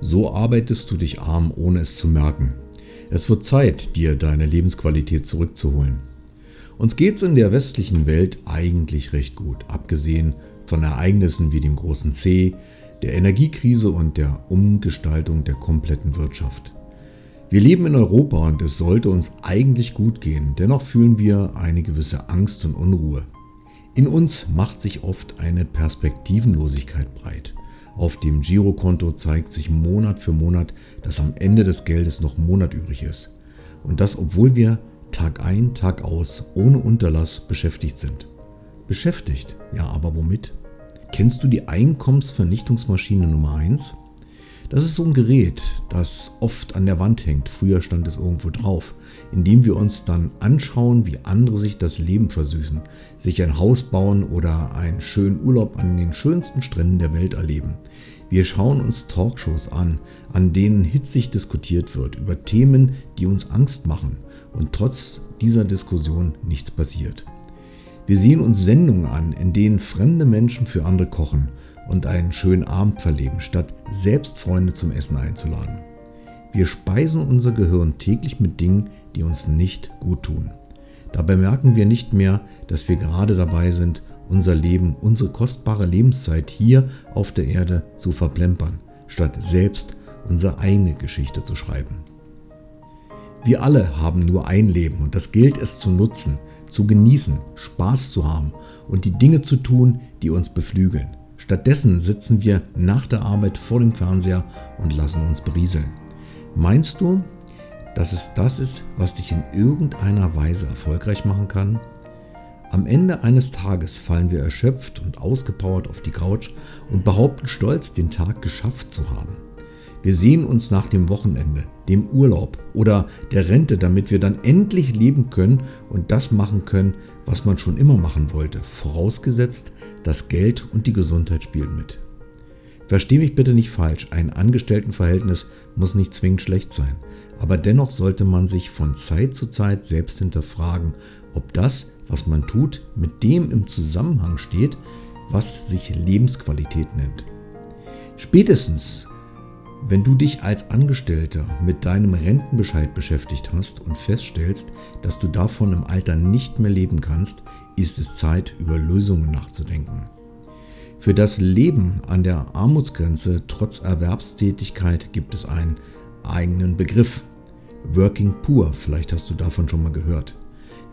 So arbeitest du dich arm, ohne es zu merken. Es wird Zeit, dir deine Lebensqualität zurückzuholen. Uns geht's in der westlichen Welt eigentlich recht gut, abgesehen von Ereignissen wie dem großen C, der Energiekrise und der Umgestaltung der kompletten Wirtschaft. Wir leben in Europa und es sollte uns eigentlich gut gehen, dennoch fühlen wir eine gewisse Angst und Unruhe. In uns macht sich oft eine Perspektivenlosigkeit breit. Auf dem Girokonto zeigt sich Monat für Monat, dass am Ende des Geldes noch Monat übrig ist. Und das, obwohl wir Tag ein, Tag aus, ohne Unterlass beschäftigt sind. Beschäftigt, ja, aber womit? Kennst du die Einkommensvernichtungsmaschine Nummer 1? Das ist so ein Gerät, das oft an der Wand hängt. Früher stand es irgendwo drauf, indem wir uns dann anschauen, wie andere sich das Leben versüßen, sich ein Haus bauen oder einen schönen Urlaub an den schönsten Stränden der Welt erleben. Wir schauen uns Talkshows an, an denen hitzig diskutiert wird über Themen, die uns Angst machen und trotz dieser Diskussion nichts passiert. Wir sehen uns Sendungen an, in denen fremde Menschen für andere kochen und einen schönen Abend verleben, statt selbst Freunde zum Essen einzuladen. Wir speisen unser Gehirn täglich mit Dingen, die uns nicht gut tun. Dabei merken wir nicht mehr, dass wir gerade dabei sind, unser Leben, unsere kostbare Lebenszeit hier auf der Erde zu verplempern, statt selbst unsere eigene Geschichte zu schreiben. Wir alle haben nur ein Leben und das gilt es zu nutzen, zu genießen, Spaß zu haben und die Dinge zu tun, die uns beflügeln. Stattdessen sitzen wir nach der Arbeit vor dem Fernseher und lassen uns berieseln. Meinst du, dass es das ist, was dich in irgendeiner Weise erfolgreich machen kann? Am Ende eines Tages fallen wir erschöpft und ausgepowert auf die Couch und behaupten stolz, den Tag geschafft zu haben. Wir sehen uns nach dem Wochenende, dem Urlaub oder der Rente, damit wir dann endlich leben können und das machen können, was man schon immer machen wollte, vorausgesetzt, das Geld und die Gesundheit spielen mit. Versteh mich bitte nicht falsch, ein Angestelltenverhältnis muss nicht zwingend schlecht sein, aber dennoch sollte man sich von Zeit zu Zeit selbst hinterfragen, ob das, was man tut, mit dem im Zusammenhang steht, was sich Lebensqualität nennt. Spätestens wenn du dich als Angestellter mit deinem Rentenbescheid beschäftigt hast und feststellst, dass du davon im Alter nicht mehr leben kannst, ist es Zeit, über Lösungen nachzudenken. Für das Leben an der Armutsgrenze trotz Erwerbstätigkeit gibt es einen eigenen Begriff. Working Poor, vielleicht hast du davon schon mal gehört.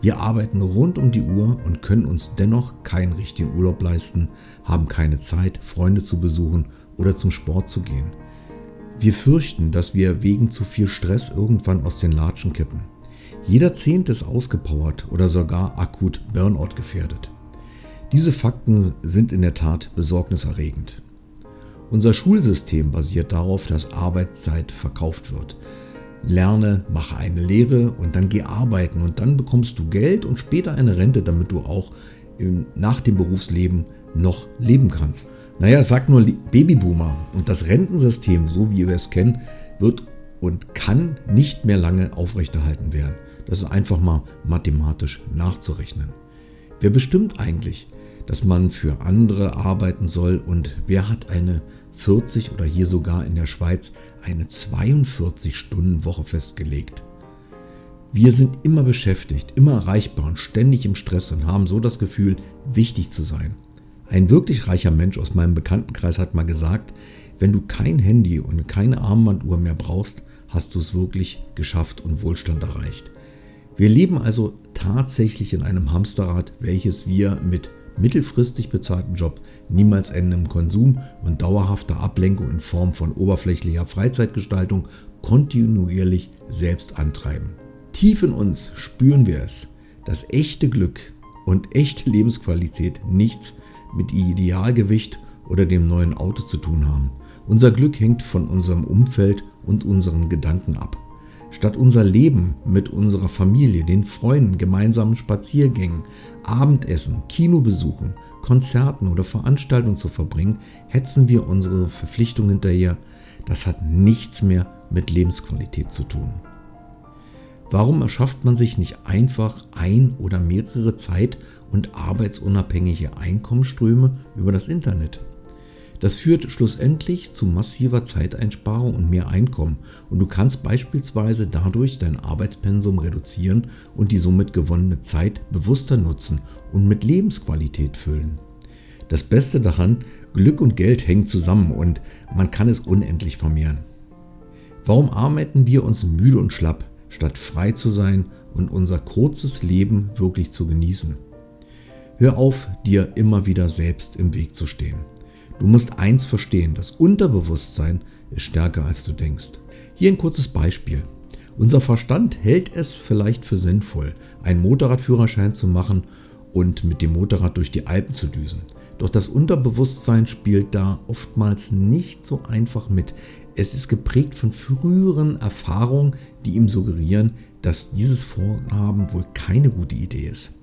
Wir arbeiten rund um die Uhr und können uns dennoch keinen richtigen Urlaub leisten, haben keine Zeit, Freunde zu besuchen oder zum Sport zu gehen. Wir fürchten, dass wir wegen zu viel Stress irgendwann aus den Latschen kippen. Jeder Zehnte ist ausgepowert oder sogar akut Burnout gefährdet. Diese Fakten sind in der Tat besorgniserregend. Unser Schulsystem basiert darauf, dass Arbeitszeit verkauft wird. Lerne, mache eine Lehre und dann geh arbeiten und dann bekommst du Geld und später eine Rente, damit du auch nach dem Berufsleben noch leben kannst. Naja, sag nur Babyboomer und das Rentensystem, so wie wir es kennen, wird und kann nicht mehr lange aufrechterhalten werden. Das ist einfach mal mathematisch nachzurechnen. Wer bestimmt eigentlich, dass man für andere arbeiten soll und wer hat eine 40 oder hier sogar in der Schweiz eine 42-Stunden-Woche festgelegt? Wir sind immer beschäftigt, immer erreichbar und ständig im Stress und haben so das Gefühl, wichtig zu sein. Ein wirklich reicher Mensch aus meinem Bekanntenkreis hat mal gesagt, wenn du kein Handy und keine Armbanduhr mehr brauchst, hast du es wirklich geschafft und Wohlstand erreicht. Wir leben also tatsächlich in einem Hamsterrad, welches wir mit mittelfristig bezahlten Job niemals endendem Konsum und dauerhafter Ablenkung in Form von oberflächlicher Freizeitgestaltung kontinuierlich selbst antreiben. Tief in uns spüren wir es, dass echte Glück und echte Lebensqualität nichts mit Idealgewicht oder dem neuen Auto zu tun haben. Unser Glück hängt von unserem Umfeld und unseren Gedanken ab. Statt unser Leben mit unserer Familie, den Freunden, gemeinsamen Spaziergängen, Abendessen, Kinobesuchen, Konzerten oder Veranstaltungen zu verbringen, hetzen wir unsere Verpflichtungen hinterher. Das hat nichts mehr mit Lebensqualität zu tun. Warum erschafft man sich nicht einfach ein oder mehrere zeit- und arbeitsunabhängige Einkommensströme über das Internet? Das führt schlussendlich zu massiver Zeiteinsparung und mehr Einkommen und du kannst beispielsweise dadurch dein Arbeitspensum reduzieren und die somit gewonnene Zeit bewusster nutzen und mit Lebensqualität füllen. Das Beste daran, Glück und Geld hängen zusammen und man kann es unendlich vermehren. Warum arbeiten wir uns müde und schlapp, statt frei zu sein und unser kurzes Leben wirklich zu genießen? Hör auf, dir immer wieder selbst im Weg zu stehen. Du musst eins verstehen, das Unterbewusstsein ist stärker als du denkst. Hier ein kurzes Beispiel. Unser Verstand hält es vielleicht für sinnvoll, einen Motorradführerschein zu machen und mit dem Motorrad durch die Alpen zu düsen. Doch das Unterbewusstsein spielt da oftmals nicht so einfach mit. Es ist geprägt von früheren Erfahrungen, die ihm suggerieren, dass dieses Vorhaben wohl keine gute Idee ist.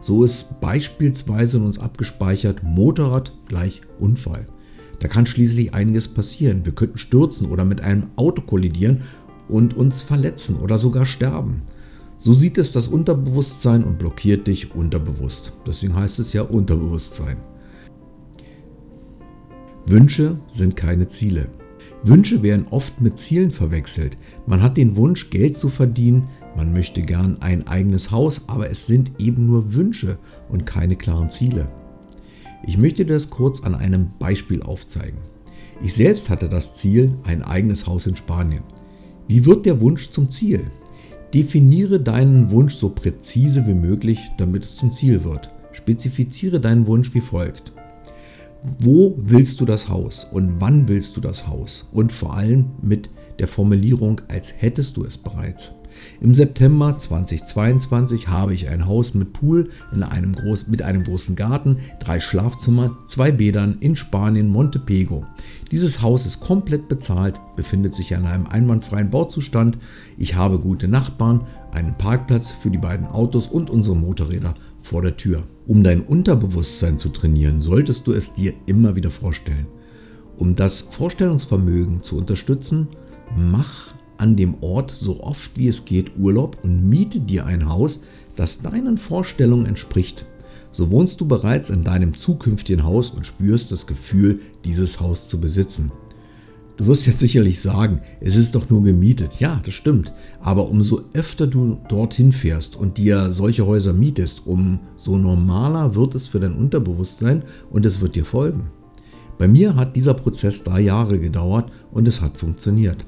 So ist beispielsweise in uns abgespeichert Motorrad gleich Unfall. Da kann schließlich einiges passieren. Wir könnten stürzen oder mit einem Auto kollidieren und uns verletzen oder sogar sterben. So sieht es das Unterbewusstsein und blockiert dich unterbewusst. Deswegen heißt es ja Unterbewusstsein. Wünsche sind keine Ziele. Wünsche werden oft mit Zielen verwechselt. Man hat den Wunsch, Geld zu verdienen, man möchte gern ein eigenes Haus, aber es sind eben nur Wünsche und keine klaren Ziele. Ich möchte das kurz an einem Beispiel aufzeigen. Ich selbst hatte das Ziel, ein eigenes Haus in Spanien. Wie wird der Wunsch zum Ziel? Definiere deinen Wunsch so präzise wie möglich, damit es zum Ziel wird. Spezifiziere deinen Wunsch wie folgt. Wo willst du das Haus und wann willst du das Haus? Und vor allem mit der Formulierung, als hättest du es bereits. Im September 2022 habe ich ein Haus mit Pool in einem groß, mit einem großen Garten, drei Schlafzimmer, zwei Bädern in Spanien Montepego. Dieses Haus ist komplett bezahlt, befindet sich in einem einwandfreien Bauzustand. Ich habe gute Nachbarn, einen Parkplatz für die beiden Autos und unsere Motorräder vor der Tür. Um dein Unterbewusstsein zu trainieren, solltest du es dir immer wieder vorstellen. Um das Vorstellungsvermögen zu unterstützen, mach an dem Ort so oft wie es geht Urlaub und miete dir ein Haus, das deinen Vorstellungen entspricht. So wohnst du bereits in deinem zukünftigen Haus und spürst das Gefühl, dieses Haus zu besitzen. Du wirst jetzt sicherlich sagen, es ist doch nur gemietet. Ja, das stimmt. Aber umso öfter du dorthin fährst und dir solche Häuser mietest, umso normaler wird es für dein Unterbewusstsein und es wird dir folgen. Bei mir hat dieser Prozess drei Jahre gedauert und es hat funktioniert.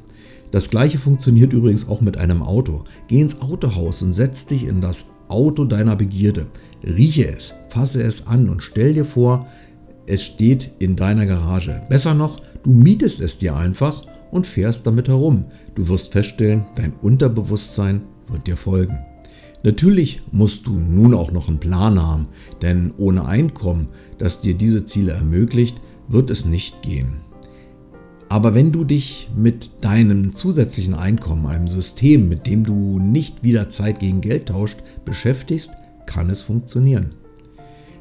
Das gleiche funktioniert übrigens auch mit einem Auto. Geh ins Autohaus und setz dich in das Auto deiner Begierde. Rieche es, fasse es an und stell dir vor, es steht in deiner Garage. Besser noch, du mietest es dir einfach und fährst damit herum. Du wirst feststellen, dein Unterbewusstsein wird dir folgen. Natürlich musst du nun auch noch einen Plan haben, denn ohne Einkommen, das dir diese Ziele ermöglicht, wird es nicht gehen. Aber wenn du dich mit deinem zusätzlichen Einkommen, einem System, mit dem du nicht wieder Zeit gegen Geld tauscht, beschäftigst, kann es funktionieren.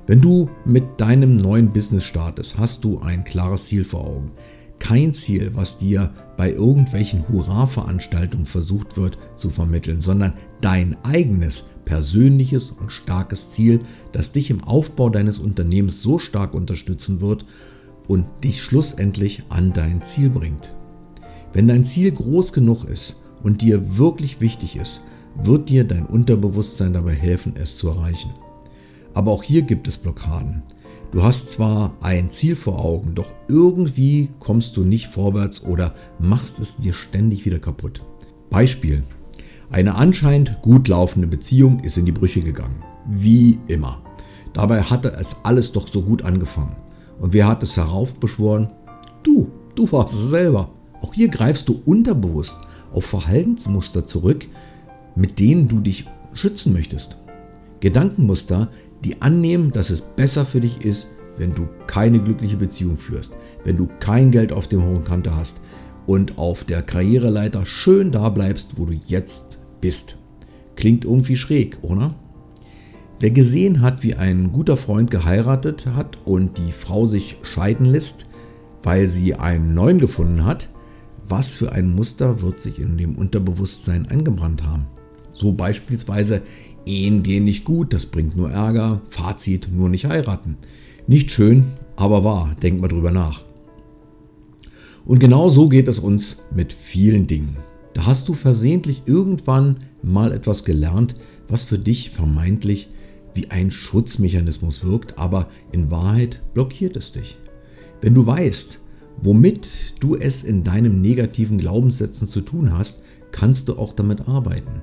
Wenn du mit deinem neuen Business startest, hast du ein klares Ziel vor Augen. Kein Ziel, was dir bei irgendwelchen Hurra-Veranstaltungen versucht wird zu vermitteln, sondern dein eigenes, persönliches und starkes Ziel, das dich im Aufbau deines Unternehmens so stark unterstützen wird und dich schlussendlich an dein Ziel bringt. Wenn dein Ziel groß genug ist und dir wirklich wichtig ist, wird dir dein Unterbewusstsein dabei helfen, es zu erreichen. Aber auch hier gibt es Blockaden. Du hast zwar ein Ziel vor Augen, doch irgendwie kommst du nicht vorwärts oder machst es dir ständig wieder kaputt. Beispiel. Eine anscheinend gut laufende Beziehung ist in die Brüche gegangen. Wie immer. Dabei hatte es alles doch so gut angefangen. Und wer hat es heraufbeschworen? Du, du warst es selber. Auch hier greifst du unterbewusst auf Verhaltensmuster zurück, mit denen du dich schützen möchtest. Gedankenmuster, die annehmen, dass es besser für dich ist, wenn du keine glückliche Beziehung führst, wenn du kein Geld auf dem hohen Kante hast und auf der Karriereleiter schön da bleibst, wo du jetzt bist. Klingt irgendwie schräg, oder? Wer gesehen hat, wie ein guter Freund geheiratet hat und die Frau sich scheiden lässt, weil sie einen neuen gefunden hat, was für ein Muster wird sich in dem Unterbewusstsein eingebrannt haben? So beispielsweise, Ehen gehen nicht gut, das bringt nur Ärger, Fazit, nur nicht heiraten. Nicht schön, aber wahr, denk mal drüber nach. Und genau so geht es uns mit vielen Dingen. Da hast du versehentlich irgendwann mal etwas gelernt, was für dich vermeintlich wie ein Schutzmechanismus wirkt, aber in Wahrheit blockiert es dich. Wenn du weißt, womit du es in deinem negativen Glaubenssätzen zu tun hast, kannst du auch damit arbeiten.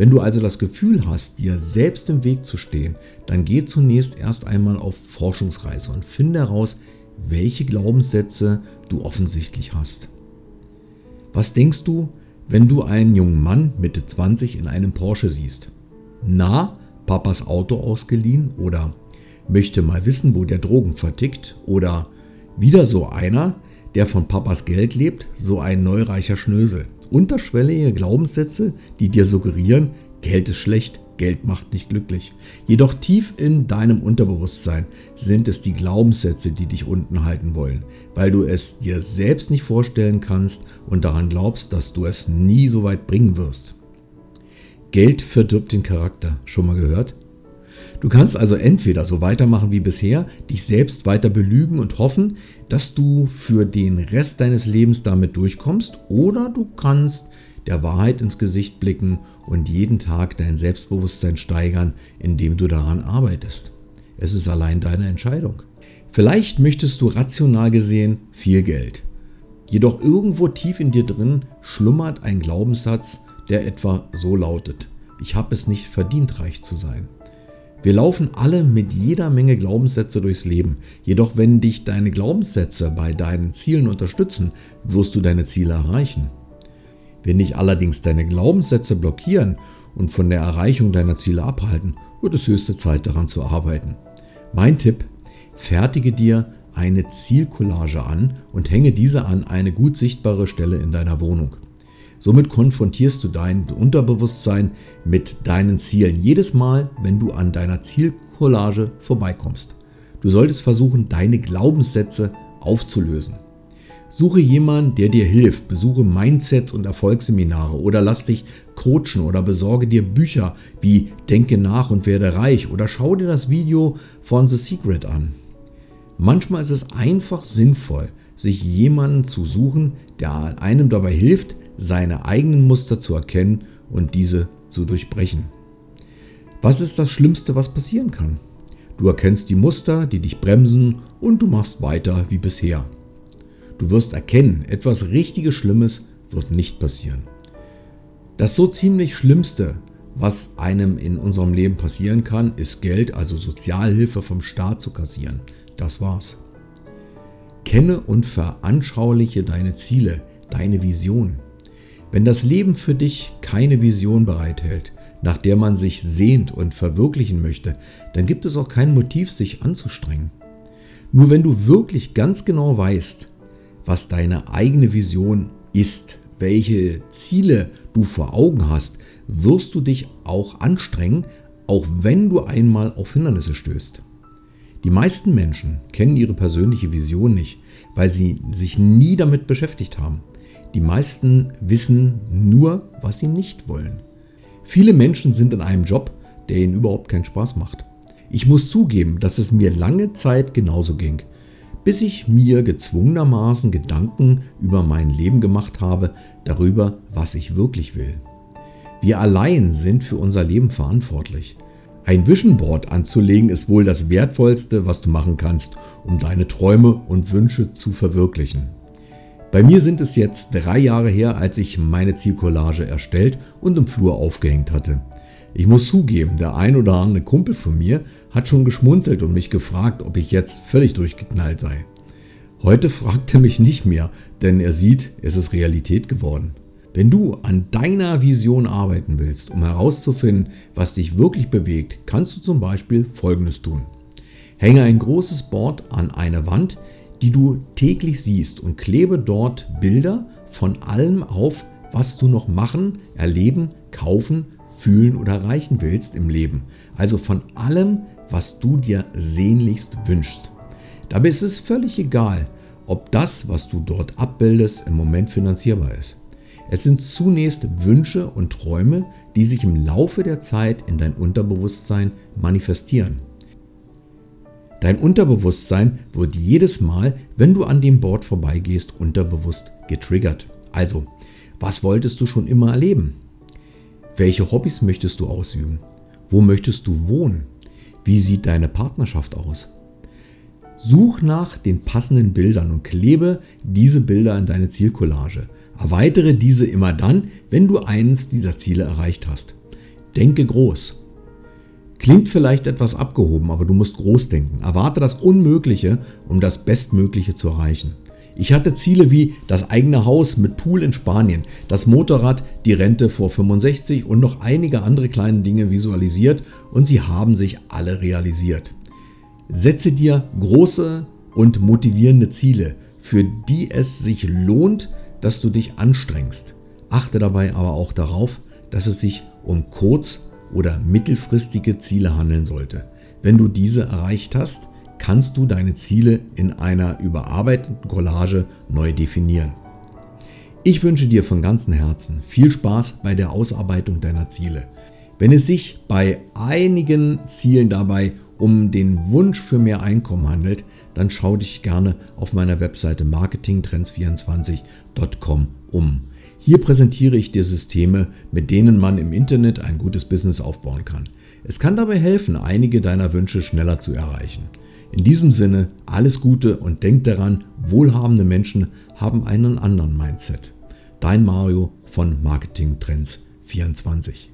Wenn du also das Gefühl hast, dir selbst im Weg zu stehen, dann geh zunächst erst einmal auf Forschungsreise und finde heraus, welche Glaubenssätze du offensichtlich hast. Was denkst du, wenn du einen jungen Mann Mitte 20 in einem Porsche siehst? Na, Papas Auto ausgeliehen oder möchte mal wissen, wo der Drogen vertickt oder wieder so einer, der von Papas Geld lebt, so ein neureicher Schnösel. Unterschwellige Glaubenssätze, die dir suggerieren, Geld ist schlecht, Geld macht nicht glücklich. Jedoch tief in deinem Unterbewusstsein sind es die Glaubenssätze, die dich unten halten wollen, weil du es dir selbst nicht vorstellen kannst und daran glaubst, dass du es nie so weit bringen wirst. Geld verdirbt den Charakter. Schon mal gehört? Du kannst also entweder so weitermachen wie bisher, dich selbst weiter belügen und hoffen, dass du für den Rest deines Lebens damit durchkommst, oder du kannst der Wahrheit ins Gesicht blicken und jeden Tag dein Selbstbewusstsein steigern, indem du daran arbeitest. Es ist allein deine Entscheidung. Vielleicht möchtest du rational gesehen viel Geld. Jedoch irgendwo tief in dir drin schlummert ein Glaubenssatz, der etwa so lautet, ich habe es nicht verdient, reich zu sein. Wir laufen alle mit jeder Menge Glaubenssätze durchs Leben. Jedoch wenn dich deine Glaubenssätze bei deinen Zielen unterstützen, wirst du deine Ziele erreichen. Wenn dich allerdings deine Glaubenssätze blockieren und von der Erreichung deiner Ziele abhalten, wird es höchste Zeit daran zu arbeiten. Mein Tipp, fertige dir eine Zielcollage an und hänge diese an eine gut sichtbare Stelle in deiner Wohnung. Somit konfrontierst du dein Unterbewusstsein mit deinen Zielen jedes Mal, wenn du an deiner Zielcollage vorbeikommst. Du solltest versuchen, deine Glaubenssätze aufzulösen. Suche jemanden, der dir hilft, besuche Mindsets und Erfolgsseminare oder lass dich coachen oder besorge dir Bücher wie Denke nach und werde reich oder schau dir das Video von The Secret an. Manchmal ist es einfach sinnvoll, sich jemanden zu suchen, der einem dabei hilft, seine eigenen Muster zu erkennen und diese zu durchbrechen. Was ist das Schlimmste, was passieren kann? Du erkennst die Muster, die dich bremsen und du machst weiter wie bisher. Du wirst erkennen, etwas richtiges Schlimmes wird nicht passieren. Das so ziemlich Schlimmste, was einem in unserem Leben passieren kann, ist Geld, also Sozialhilfe vom Staat zu kassieren. Das war's. Kenne und veranschauliche deine Ziele, deine Vision. Wenn das Leben für dich keine Vision bereithält, nach der man sich sehnt und verwirklichen möchte, dann gibt es auch kein Motiv, sich anzustrengen. Nur wenn du wirklich ganz genau weißt, was deine eigene Vision ist, welche Ziele du vor Augen hast, wirst du dich auch anstrengen, auch wenn du einmal auf Hindernisse stößt. Die meisten Menschen kennen ihre persönliche Vision nicht, weil sie sich nie damit beschäftigt haben. Die meisten wissen nur, was sie nicht wollen. Viele Menschen sind in einem Job, der ihnen überhaupt keinen Spaß macht. Ich muss zugeben, dass es mir lange Zeit genauso ging bis ich mir gezwungenermaßen Gedanken über mein Leben gemacht habe, darüber, was ich wirklich will. Wir allein sind für unser Leben verantwortlich. Ein Vision Board anzulegen ist wohl das Wertvollste, was du machen kannst, um deine Träume und Wünsche zu verwirklichen. Bei mir sind es jetzt drei Jahre her, als ich meine Zielcollage erstellt und im Flur aufgehängt hatte. Ich muss zugeben, der ein oder andere Kumpel von mir hat schon geschmunzelt und mich gefragt, ob ich jetzt völlig durchgeknallt sei. Heute fragt er mich nicht mehr, denn er sieht, es ist Realität geworden. Wenn du an deiner Vision arbeiten willst, um herauszufinden, was dich wirklich bewegt, kannst du zum Beispiel Folgendes tun. Hänge ein großes Board an eine Wand, die du täglich siehst und klebe dort Bilder von allem auf, was du noch machen, erleben, kaufen, fühlen oder erreichen willst im Leben. Also von allem, was du dir sehnlichst wünschst. Dabei ist es völlig egal, ob das, was du dort abbildest, im Moment finanzierbar ist. Es sind zunächst Wünsche und Träume, die sich im Laufe der Zeit in dein Unterbewusstsein manifestieren. Dein Unterbewusstsein wird jedes Mal, wenn du an dem Board vorbeigehst, unterbewusst getriggert. Also, was wolltest du schon immer erleben? Welche Hobbys möchtest du ausüben? Wo möchtest du wohnen? Wie sieht deine Partnerschaft aus? Such nach den passenden Bildern und klebe diese Bilder in deine Zielcollage. Erweitere diese immer dann, wenn du eines dieser Ziele erreicht hast. Denke groß. Klingt vielleicht etwas abgehoben, aber du musst groß denken. Erwarte das Unmögliche, um das Bestmögliche zu erreichen. Ich hatte Ziele wie das eigene Haus mit Pool in Spanien, das Motorrad, die Rente vor 65 und noch einige andere kleine Dinge visualisiert und sie haben sich alle realisiert. Setze dir große und motivierende Ziele, für die es sich lohnt, dass du dich anstrengst. Achte dabei aber auch darauf, dass es sich um kurz- oder mittelfristige Ziele handeln sollte. Wenn du diese erreicht hast, kannst du deine Ziele in einer überarbeiteten Collage neu definieren. Ich wünsche dir von ganzem Herzen viel Spaß bei der Ausarbeitung deiner Ziele. Wenn es sich bei einigen Zielen dabei um den Wunsch für mehr Einkommen handelt, dann schau dich gerne auf meiner Webseite marketingtrends24.com um. Hier präsentiere ich dir Systeme, mit denen man im Internet ein gutes Business aufbauen kann. Es kann dabei helfen, einige deiner Wünsche schneller zu erreichen. In diesem Sinne alles Gute und denk daran, wohlhabende Menschen haben einen anderen Mindset. Dein Mario von Marketing Trends 24.